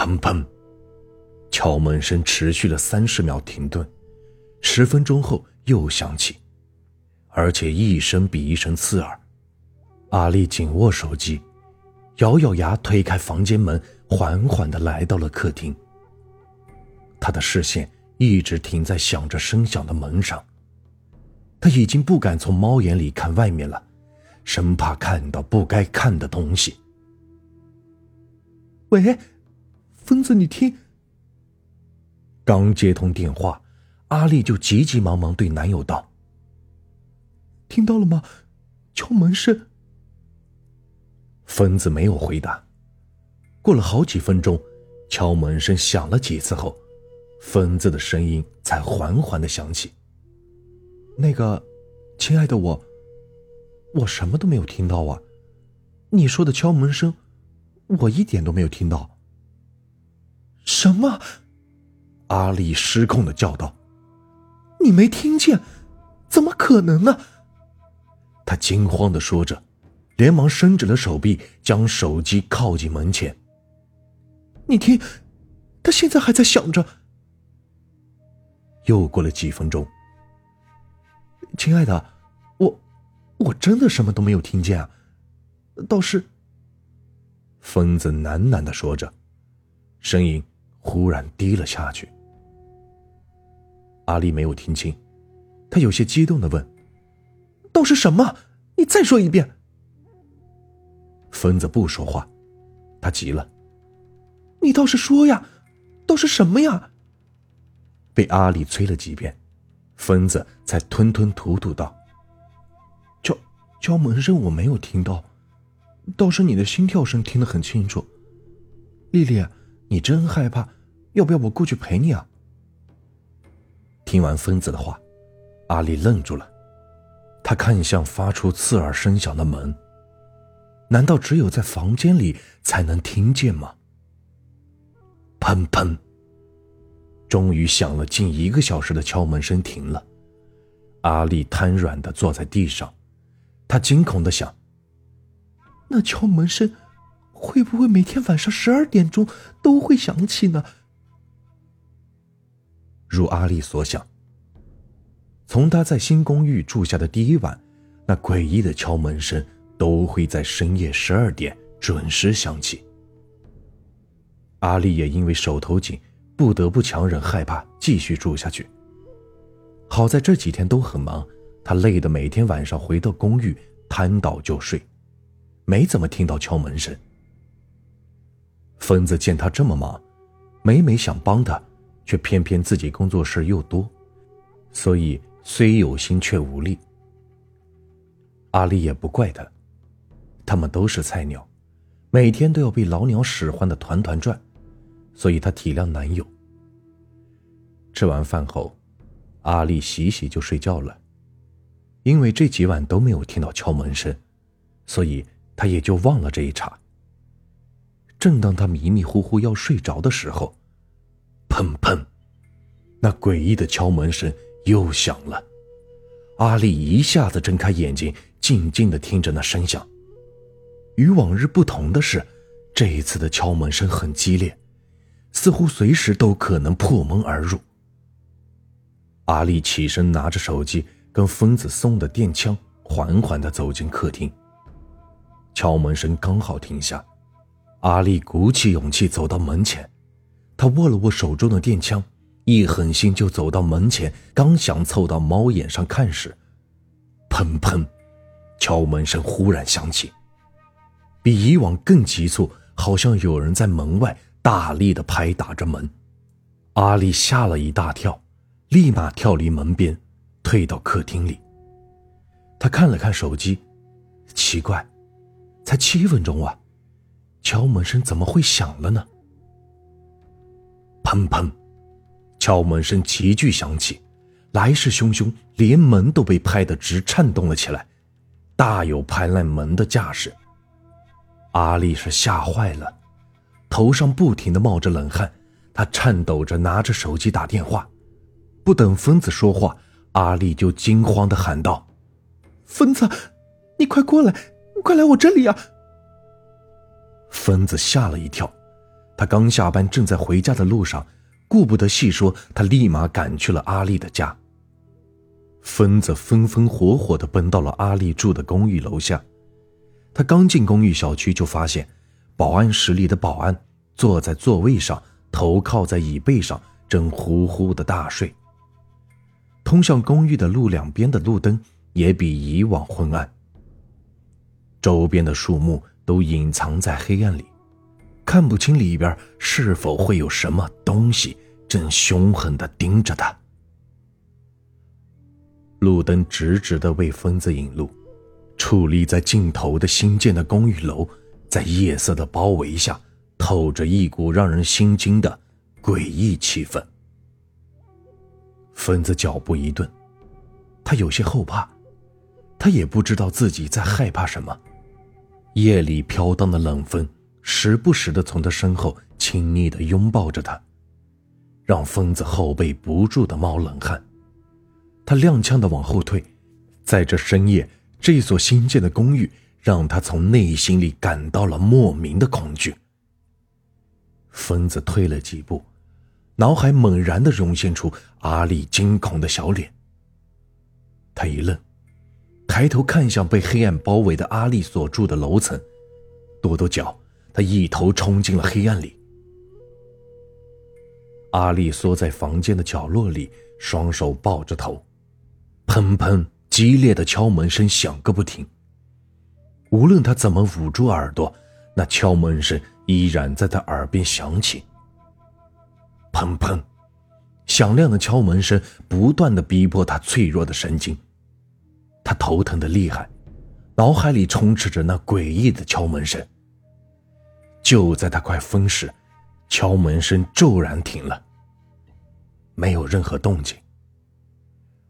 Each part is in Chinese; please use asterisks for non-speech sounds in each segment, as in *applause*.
砰砰，敲门声持续了三十秒，停顿。十分钟后又响起，而且一声比一声刺耳。阿丽紧握手机，咬咬牙推开房间门，缓缓的来到了客厅。他的视线一直停在响着声响的门上，他已经不敢从猫眼里看外面了，生怕看到不该看的东西。喂，疯子，你听。刚接通电话。阿丽就急急忙忙对男友道：“听到了吗？敲门声。”疯子没有回答。过了好几分钟，敲门声响了几次后，疯子的声音才缓缓的响起。“那个，亲爱的我，我什么都没有听到啊！你说的敲门声，我一点都没有听到。”“什么？”阿丽失控的叫道。你没听见？怎么可能呢？他惊慌的说着，连忙伸直了手臂，将手机靠近门前。你听，他现在还在响着。又过了几分钟，亲爱的，我我真的什么都没有听见啊，倒是……疯子喃喃的说着，声音忽然低了下去。阿丽没有听清，他有些激动的问：“倒是什么？你再说一遍。”疯子不说话，他急了：“你倒是说呀，倒是什么呀？”被阿丽催了几遍，疯子才吞吞吐吐道：“敲敲门声我没有听到，倒是你的心跳声听得很清楚。丽丽，你真害怕，要不要我过去陪你啊？”听完疯子的话，阿丽愣住了，她看向发出刺耳声响的门。难道只有在房间里才能听见吗？砰砰！终于响了近一个小时的敲门声停了，阿丽瘫软的坐在地上，她惊恐的想：那敲门声会不会每天晚上十二点钟都会响起呢？如阿丽所想，从她在新公寓住下的第一晚，那诡异的敲门声都会在深夜十二点准时响起。阿丽也因为手头紧，不得不强忍害怕继续住下去。好在这几天都很忙，她累得每天晚上回到公寓瘫倒就睡，没怎么听到敲门声。疯子见他这么忙，每每想帮他。却偏偏自己工作事又多，所以虽有心却无力。阿丽也不怪他，他们都是菜鸟，每天都要被老鸟使唤的团团转，所以她体谅男友。吃完饭后，阿丽洗洗就睡觉了，因为这几晚都没有听到敲门声，所以她也就忘了这一茬。正当他迷迷糊糊要睡着的时候。砰砰，那诡异的敲门声又响了。阿丽一下子睁开眼睛，静静的听着那声响。与往日不同的是，这一次的敲门声很激烈，似乎随时都可能破门而入。阿丽起身，拿着手机跟疯子送的电枪，缓缓的走进客厅。敲门声刚好停下，阿丽鼓起勇气走到门前。他握了握手中的电枪，一狠心就走到门前，刚想凑到猫眼上看时，砰砰，敲门声忽然响起，比以往更急促，好像有人在门外大力的拍打着门。阿丽吓了一大跳，立马跳离门边，退到客厅里。他看了看手机，奇怪，才七分钟啊，敲门声怎么会响了呢？砰砰，敲门声急剧响起，来势汹汹，连门都被拍得直颤动了起来，大有拍烂门的架势。阿丽是吓坏了，头上不停的冒着冷汗，她颤抖着拿着手机打电话，不等疯子说话，阿丽就惊慌的喊道：“疯子，你快过来，快来我这里啊！”疯子吓了一跳。他刚下班，正在回家的路上，顾不得细说，他立马赶去了阿丽的家。疯子风风火火地奔到了阿丽住的公寓楼下。他刚进公寓小区，就发现保安室里的保安坐在座位上，头靠在椅背上，正呼呼的大睡。通向公寓的路两边的路灯也比以往昏暗，周边的树木都隐藏在黑暗里，看不清里边是否会有什么东西正凶狠地盯着他。路灯直直的为疯子引路，矗立在尽头的新建的公寓楼，在夜色的包围下，透着一股让人心惊的诡异气氛。疯子脚步一顿，他有些后怕，他也不知道自己在害怕什么。夜里飘荡的冷风，时不时的从他身后亲昵的拥抱着他，让疯子后背不住的冒冷汗。他踉跄的往后退，在这深夜，这所新建的公寓让他从内心里感到了莫名的恐惧。疯子退了几步，脑海猛然的涌现出阿丽惊恐的小脸。他一愣，抬头看向被黑暗包围的阿丽所住的楼层，跺跺脚，他一头冲进了黑暗里。阿丽缩在房间的角落里，双手抱着头。砰砰！激烈的敲门声响个不停。无论他怎么捂住耳朵，那敲门声依然在他耳边响起。砰砰！响亮的敲门声不断的逼迫他脆弱的神经。他头疼的厉害，脑海里充斥着那诡异的敲门声。就在他快疯时，敲门声骤然停了，没有任何动静。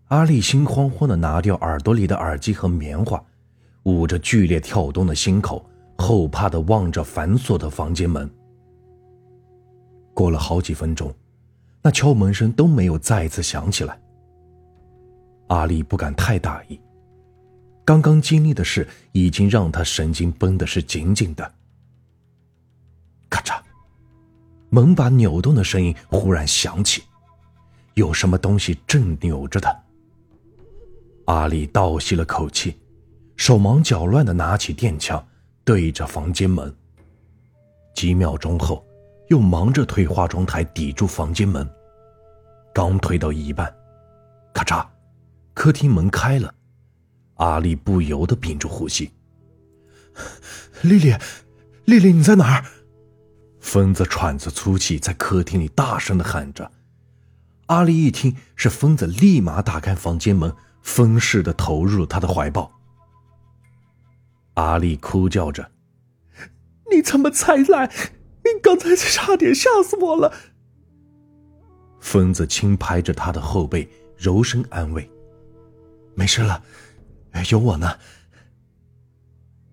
阿丽心慌慌的拿掉耳朵里的耳机和棉花，捂着剧烈跳动的心口，后怕的望着反锁的房间门。过了好几分钟，那敲门声都没有再次响起来。阿丽不敢太大意，刚刚经历的事已经让他神经绷的是紧紧的。咔嚓，门把扭动的声音忽然响起，有什么东西正扭着他。阿丽倒吸了口气，手忙脚乱的拿起电枪，对着房间门。几秒钟后，又忙着推化妆台抵住房间门。刚推到一半，咔嚓，客厅门开了。阿丽不由得屏住呼吸。丽丽，丽丽，你在哪儿？疯子喘着粗气，在客厅里大声的喊着。阿丽一听是疯子，立马打开房间门。疯似的投入他的怀抱。阿丽哭叫着：“你怎么才来？你刚才差点吓死我了。”疯子轻拍着他的后背，柔声安慰：“没事了，有我呢。”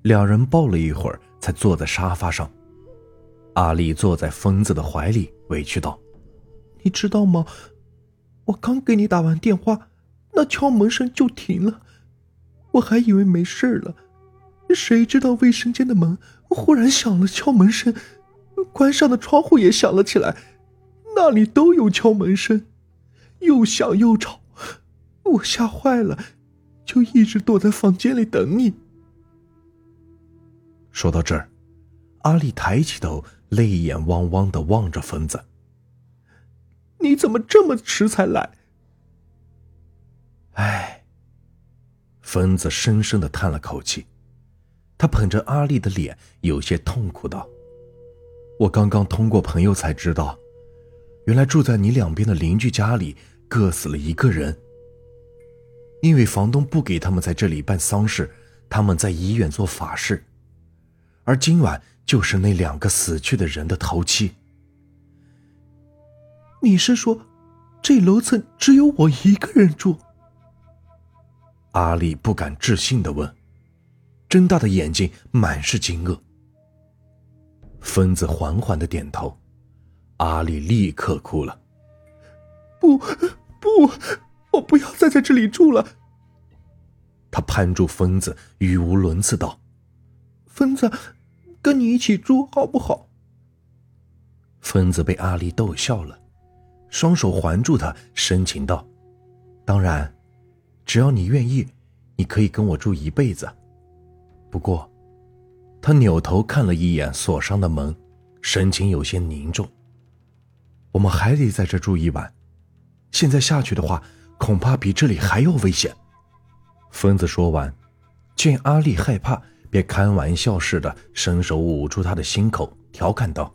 两人抱了一会儿，才坐在沙发上。阿丽坐在疯子的怀里，委屈道：“你知道吗？我刚给你打完电话。”那敲门声就停了，我还以为没事了，谁知道卫生间的门忽然响了敲门声，关上的窗户也响了起来，那里都有敲门声，又响又吵，我吓坏了，就一直躲在房间里等你。说到这儿，阿丽抬起头，泪眼汪汪的望着疯子：“你怎么这么迟才来？”唉，疯子深深的叹了口气，他捧着阿丽的脸，有些痛苦道：“我刚刚通过朋友才知道，原来住在你两边的邻居家里各死了一个人。因为房东不给他们在这里办丧事，他们在医院做法事，而今晚就是那两个死去的人的头七。你是说，这楼层只有我一个人住？”阿丽不敢置信的问，睁大的眼睛满是惊愕。疯子缓缓的点头，阿丽立刻哭了。不，不，我不要再在这里住了。他攀住疯子，语无伦次道：“疯子，跟你一起住好不好？”疯子被阿丽逗笑了，双手环住他，深情道：“当然，只要你愿意，你可以跟我住一辈子。不过……”他扭头看了一眼锁上的门，神情有些凝重。我们还得在这住一晚，现在下去的话，恐怕比这里还要危险。疯子说完，见阿丽害怕，便开玩笑似的伸手捂住她的心口，调侃道：“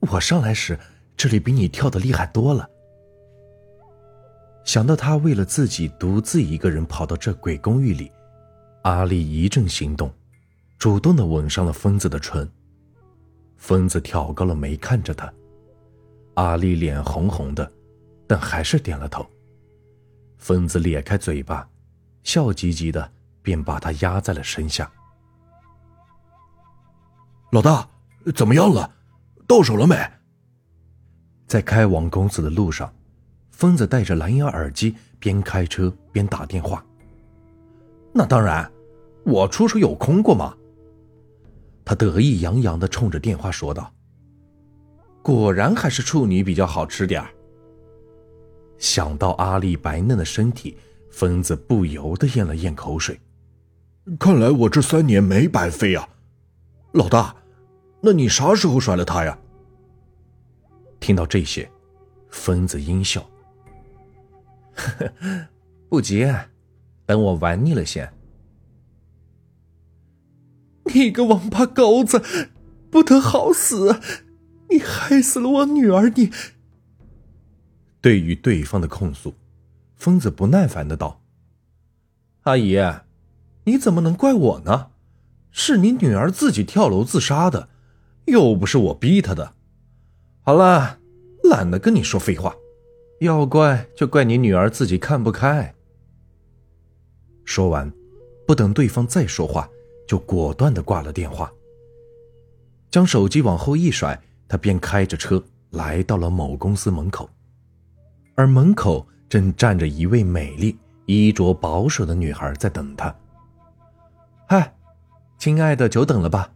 我上来时，这里比你跳的厉害多了。”想到他为了自己独自一个人跑到这鬼公寓里，阿丽一阵心动。主动的吻上了疯子的唇。疯子挑高了眉看着他，阿丽脸红红的，但还是点了头。疯子咧开嘴巴，笑唧唧的，便把他压在了身下。老大，怎么样了？到手了没？在开往公司的路上，疯子戴着蓝牙耳机，边开车边打电话。那当然，我出手有空过吗？他得意洋洋的冲着电话说道：“果然还是处女比较好吃点想到阿丽白嫩的身体，疯子不由得咽了咽口水。看来我这三年没白费啊！老大，那你啥时候甩了他呀？听到这些，疯子阴笑：“呵呵，不急，等我玩腻了先。”你个王八羔子，不得好死！你害死了我女儿！你……对于对方的控诉，疯子不耐烦的道：“阿姨，你怎么能怪我呢？是你女儿自己跳楼自杀的，又不是我逼她的。好了，懒得跟你说废话，要怪就怪你女儿自己看不开。”说完，不等对方再说话。就果断的挂了电话，将手机往后一甩，他便开着车来到了某公司门口，而门口正站着一位美丽、衣着保守的女孩在等他。嗨，亲爱的，久等了吧？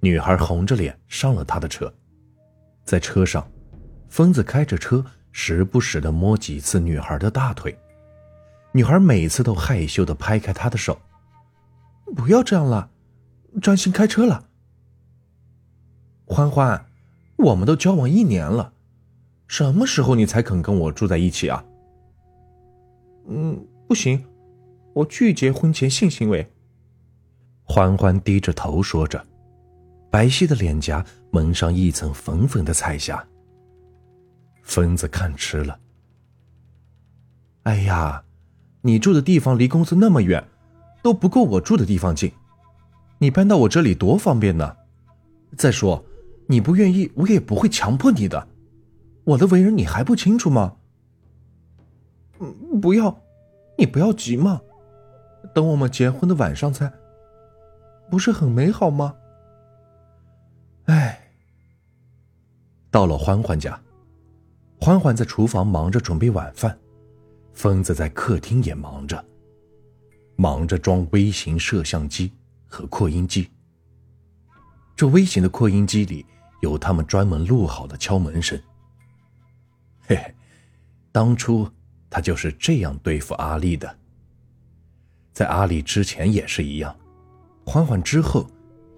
女孩红着脸上了他的车，在车上，疯子开着车，时不时的摸几次女孩的大腿，女孩每次都害羞的拍开他的手。不要这样了，专心开车了。欢欢，我们都交往一年了，什么时候你才肯跟我住在一起啊？嗯，不行，我拒绝婚前性行为。欢欢低着头说着，白皙的脸颊蒙上一层粉粉的彩霞。疯子看痴了。哎呀，你住的地方离公司那么远。都不够我住的地方近，你搬到我这里多方便呢。再说，你不愿意，我也不会强迫你的。我的为人你还不清楚吗？嗯，不要，你不要急嘛。等我们结婚的晚上再，不是很美好吗？哎，到了欢欢家，欢欢在厨房忙着准备晚饭，疯子在客厅也忙着。忙着装微型摄像机和扩音机。这微型的扩音机里有他们专门录好的敲门声。嘿嘿，当初他就是这样对付阿丽的。在阿丽之前也是一样，缓缓之后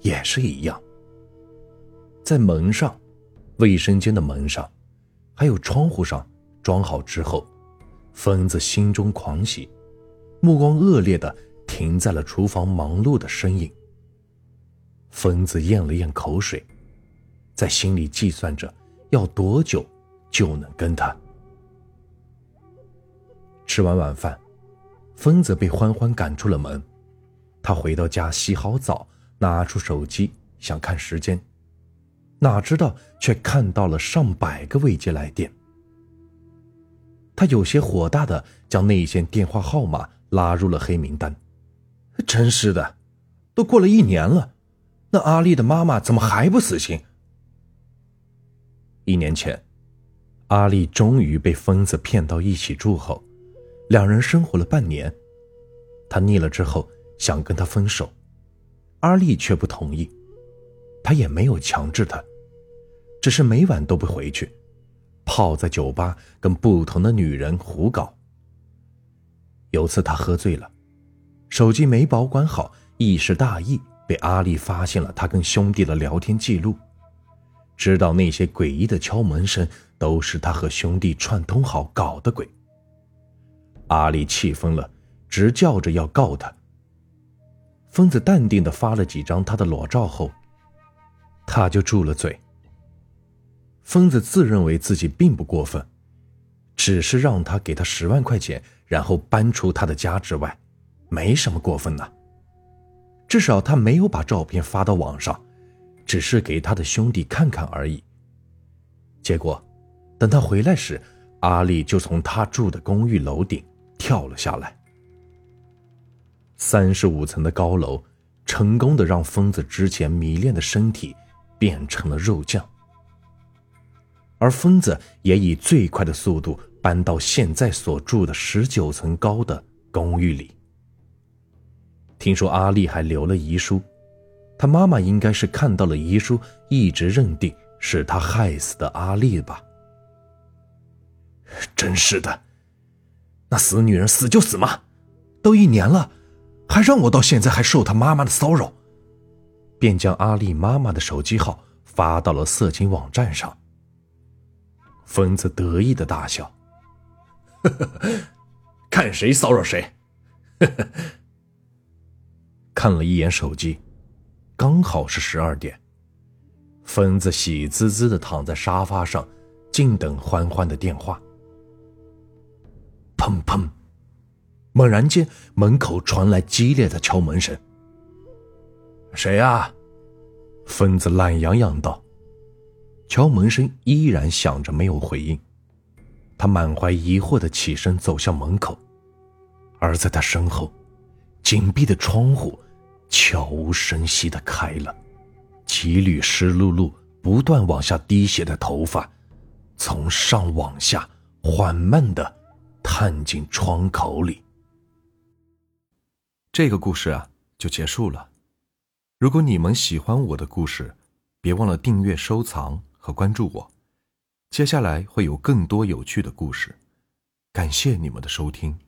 也是一样。在门上、卫生间的门上，还有窗户上装好之后，疯子心中狂喜。目光恶劣的停在了厨房忙碌的身影。疯子咽了咽口水，在心里计算着要多久就能跟他。吃完晚饭，疯子被欢欢赶出了门。他回到家洗好澡，拿出手机想看时间，哪知道却看到了上百个未接来电。他有些火大的将那些电话号码。拉入了黑名单，真是的，都过了一年了，那阿丽的妈妈怎么还不死心？一年前，阿丽终于被疯子骗到一起住后，两人生活了半年，他腻了之后想跟他分手，阿丽却不同意，他也没有强制他，只是每晚都不回去，泡在酒吧跟不同的女人胡搞。有次他喝醉了，手机没保管好，一时大意被阿丽发现了他跟兄弟的聊天记录，知道那些诡异的敲门声都是他和兄弟串通好搞的鬼。阿丽气疯了，直叫着要告他。疯子淡定的发了几张他的裸照后，他就住了嘴。疯子自认为自己并不过分，只是让他给他十万块钱，然后搬出他的家之外，没什么过分的。至少他没有把照片发到网上，只是给他的兄弟看看而已。结果，等他回来时，阿丽就从他住的公寓楼顶跳了下来。三十五层的高楼，成功的让疯子之前迷恋的身体变成了肉酱。而疯子也以最快的速度搬到现在所住的十九层高的公寓里。听说阿丽还留了遗书，他妈妈应该是看到了遗书，一直认定是他害死的阿丽吧。真是的，那死女人死就死嘛，都一年了，还让我到现在还受她妈妈的骚扰，便将阿丽妈妈的手机号发到了色情网站上。疯子得意的大笑：“ *laughs* 看谁骚扰谁！” *laughs* 看了一眼手机，刚好是十二点。疯子喜滋滋的躺在沙发上，静等欢欢的电话。砰砰！猛然间，门口传来激烈的敲门声。“谁呀？”疯子懒洋洋道。敲门声依然响着，没有回应。他满怀疑惑的起身走向门口，而在他身后，紧闭的窗户悄无声息的开了，几缕湿漉漉、不断往下滴血的头发，从上往下缓慢的探进窗口里。这个故事啊，就结束了。如果你们喜欢我的故事，别忘了订阅、收藏。和关注我，接下来会有更多有趣的故事，感谢你们的收听。